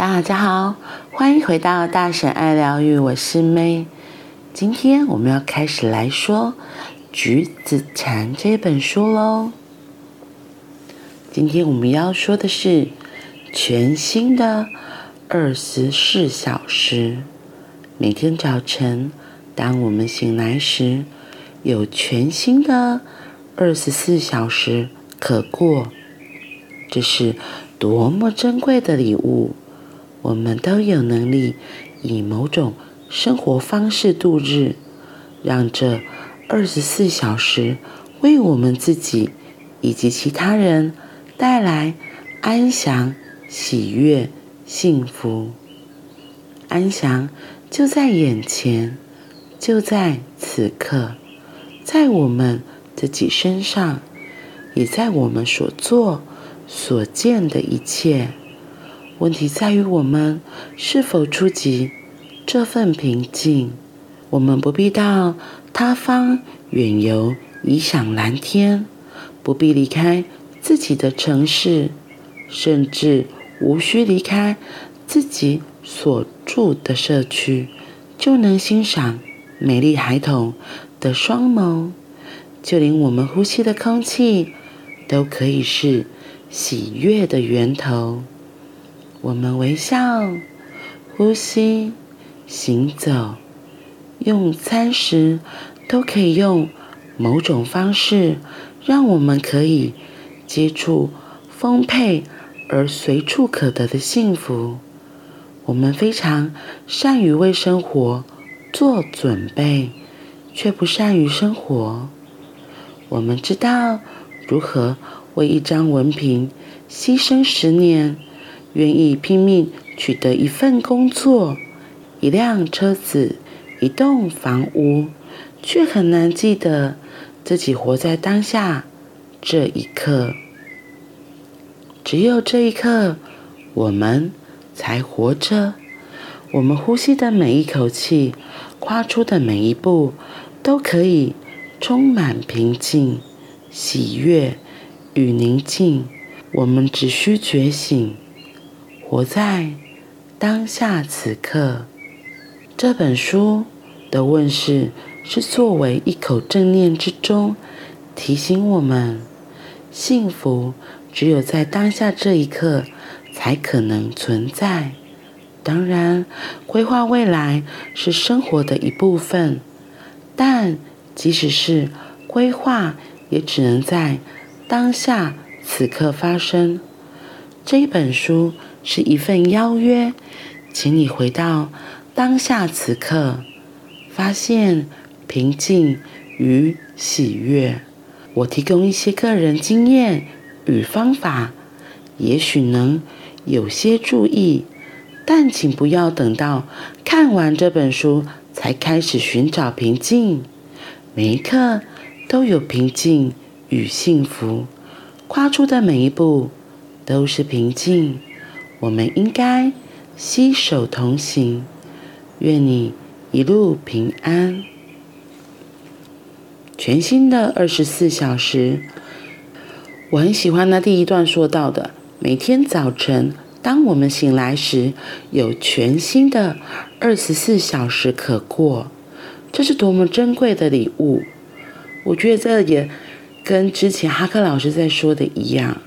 大家好，欢迎回到大婶爱疗愈，我是 May。今天我们要开始来说《橘子禅》这本书喽。今天我们要说的是全新的二十四小时。每天早晨，当我们醒来时，有全新的二十四小时可过。这是多么珍贵的礼物！我们都有能力以某种生活方式度日，让这二十四小时为我们自己以及其他人带来安详、喜悦、幸福。安详就在眼前，就在此刻，在我们自己身上，也在我们所做。所见的一切，问题在于我们是否触及这份平静。我们不必到他方远游，异想蓝天，不必离开自己的城市，甚至无需离开自己所住的社区，就能欣赏美丽孩童的双眸。就连我们呼吸的空气，都可以是。喜悦的源头，我们微笑、呼吸、行走、用餐时，都可以用某种方式，让我们可以接触丰沛而随处可得的幸福。我们非常善于为生活做准备，却不善于生活。我们知道如何。为一张文凭牺牲十年，愿意拼命取得一份工作、一辆车子、一栋房屋，却很难记得自己活在当下这一刻。只有这一刻，我们才活着。我们呼吸的每一口气，跨出的每一步，都可以充满平静、喜悦。与宁静，我们只需觉醒，活在当下此刻。这本书的问世是作为一口正念之钟，提醒我们：幸福只有在当下这一刻才可能存在。当然，规划未来是生活的一部分，但即使是规划，也只能在。当下此刻发生，这一本书是一份邀约，请你回到当下此刻，发现平静与喜悦。我提供一些个人经验与方法，也许能有些助益，但请不要等到看完这本书才开始寻找平静。每一刻都有平静。与幸福，跨出的每一步都是平静。我们应该携手同行。愿你一路平安。全新的二十四小时，我很喜欢那第一段说到的：每天早晨，当我们醒来时，有全新的二十四小时可过。这是多么珍贵的礼物！我觉得这也。跟之前哈克老师在说的一样，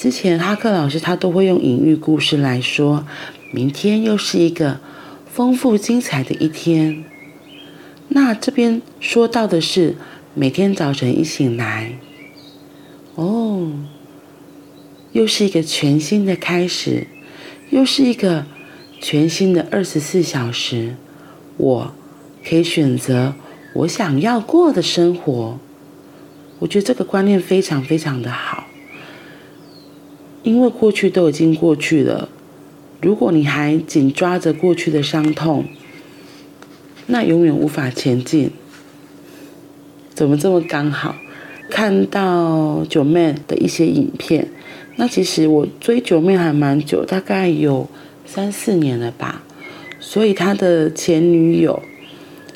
之前哈克老师他都会用隐喻故事来说，明天又是一个丰富精彩的一天。那这边说到的是每天早晨一醒来，哦，又是一个全新的开始，又是一个全新的二十四小时，我可以选择我想要过的生活。我觉得这个观念非常非常的好，因为过去都已经过去了。如果你还紧抓着过去的伤痛，那永远无法前进。怎么这么刚好？看到九妹的一些影片，那其实我追九妹还蛮久，大概有三四年了吧。所以他的前女友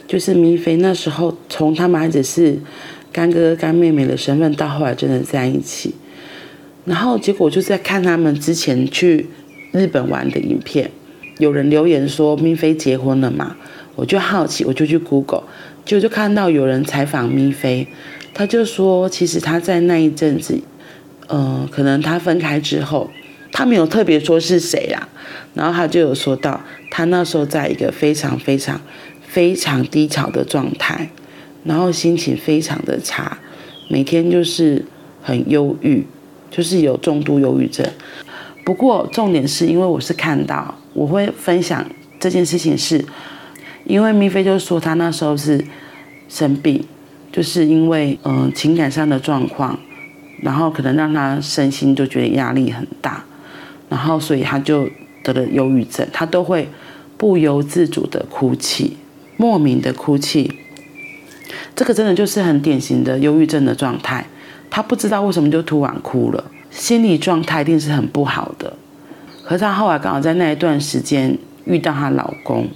就是米菲，那时候从他们还只是。干哥哥、干妹妹的身份，到后来真的在一起，然后结果就在看他们之前去日本玩的影片，有人留言说咪菲结婚了嘛，我就好奇，我就去 Google，就就看到有人采访咪菲，他就说其实他在那一阵子，呃，可能他分开之后，他没有特别说是谁啦，然后他就有说到他那时候在一个非常非常非常低潮的状态，然后心情非常的差，每天就是很忧郁，就是有重度忧郁症。不过重点是因为我是看到，我会分享这件事情是，因为咪菲就说他那时候是生病，就是因为嗯、情感上的状况，然后可能让他身心就觉得压力很大，然后所以他就得了忧郁症，他都会不由自主的哭泣，莫名的哭泣，这个真的就是很典型的忧郁症的状态，他不知道为什么就突然哭了。心理状态一定是很不好的，可是她后来刚好在那一段时间遇到她老公，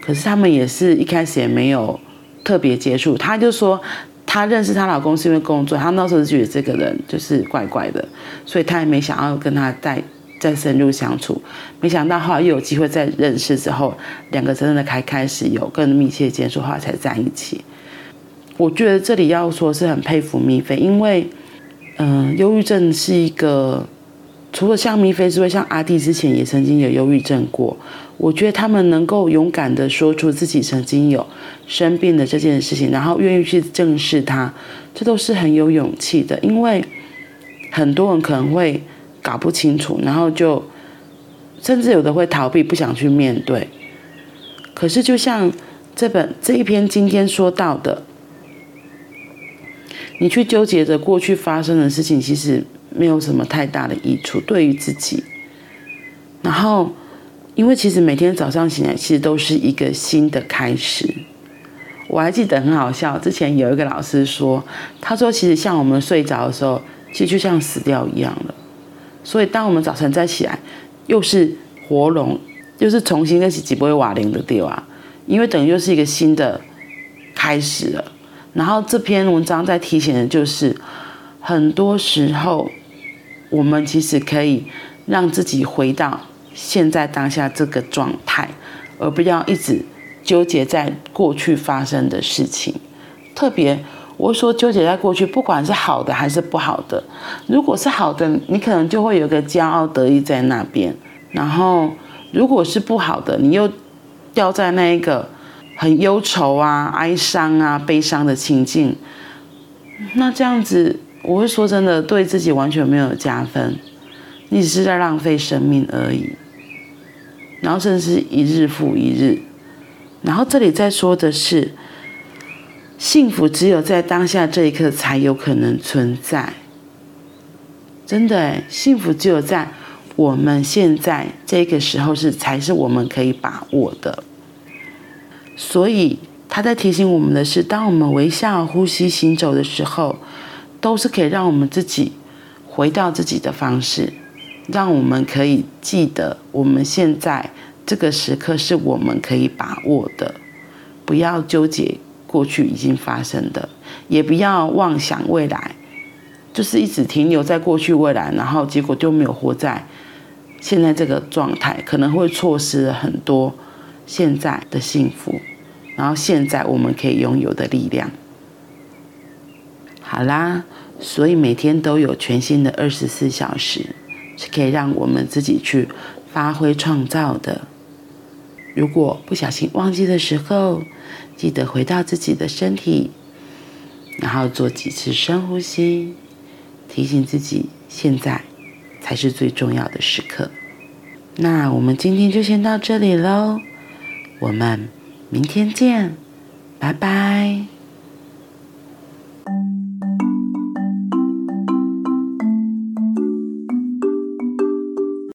可是他们也是一开始也没有特别接触。她就说她认识她老公是因为工作，她那时候觉得这个人就是怪怪的，所以她也没想要跟他再再深入相处。没想到后来又有机会再认识之后，两个真的开开始有更密切接触，后来才在一起。我觉得这里要说是很佩服米菲，因为。嗯，忧郁症是一个，除了像米菲之外，像阿弟之前也曾经有忧郁症过。我觉得他们能够勇敢的说出自己曾经有生病的这件事情，然后愿意去正视它，这都是很有勇气的。因为很多人可能会搞不清楚，然后就甚至有的会逃避，不想去面对。可是就像这本这一篇今天说到的。你去纠结着过去发生的事情，其实没有什么太大的益处，对于自己。然后，因为其实每天早上醒来，其实都是一个新的开始。我还记得很好笑，之前有一个老师说，他说其实像我们睡着的时候，其实就像死掉一样了。所以当我们早晨再起来，又是活龙，又是重新开始几波瓦林的掉啊，因为等于又是一个新的开始了。然后这篇文章在提醒的就是，很多时候，我们其实可以让自己回到现在当下这个状态，而不要一直纠结在过去发生的事情。特别我说纠结在过去，不管是好的还是不好的，如果是好的，你可能就会有个骄傲得意在那边；然后如果是不好的，你又掉在那一个。很忧愁啊、哀伤啊、悲伤的情境，那这样子，我会说真的，对自己完全没有加分，你只是在浪费生命而已。然后甚至是一日复一日。然后这里在说的是，幸福只有在当下这一刻才有可能存在。真的，幸福只有在我们现在这个时候是才是我们可以把握的。所以他在提醒我们的是，当我们微笑、呼吸、行走的时候，都是可以让我们自己回到自己的方式，让我们可以记得我们现在这个时刻是我们可以把握的，不要纠结过去已经发生的，也不要妄想未来，就是一直停留在过去、未来，然后结果就没有活在现在这个状态，可能会错失很多。现在的幸福，然后现在我们可以拥有的力量。好啦，所以每天都有全新的二十四小时，是可以让我们自己去发挥创造的。如果不小心忘记的时候，记得回到自己的身体，然后做几次深呼吸，提醒自己现在才是最重要的时刻。那我们今天就先到这里喽。我们明天见，拜拜。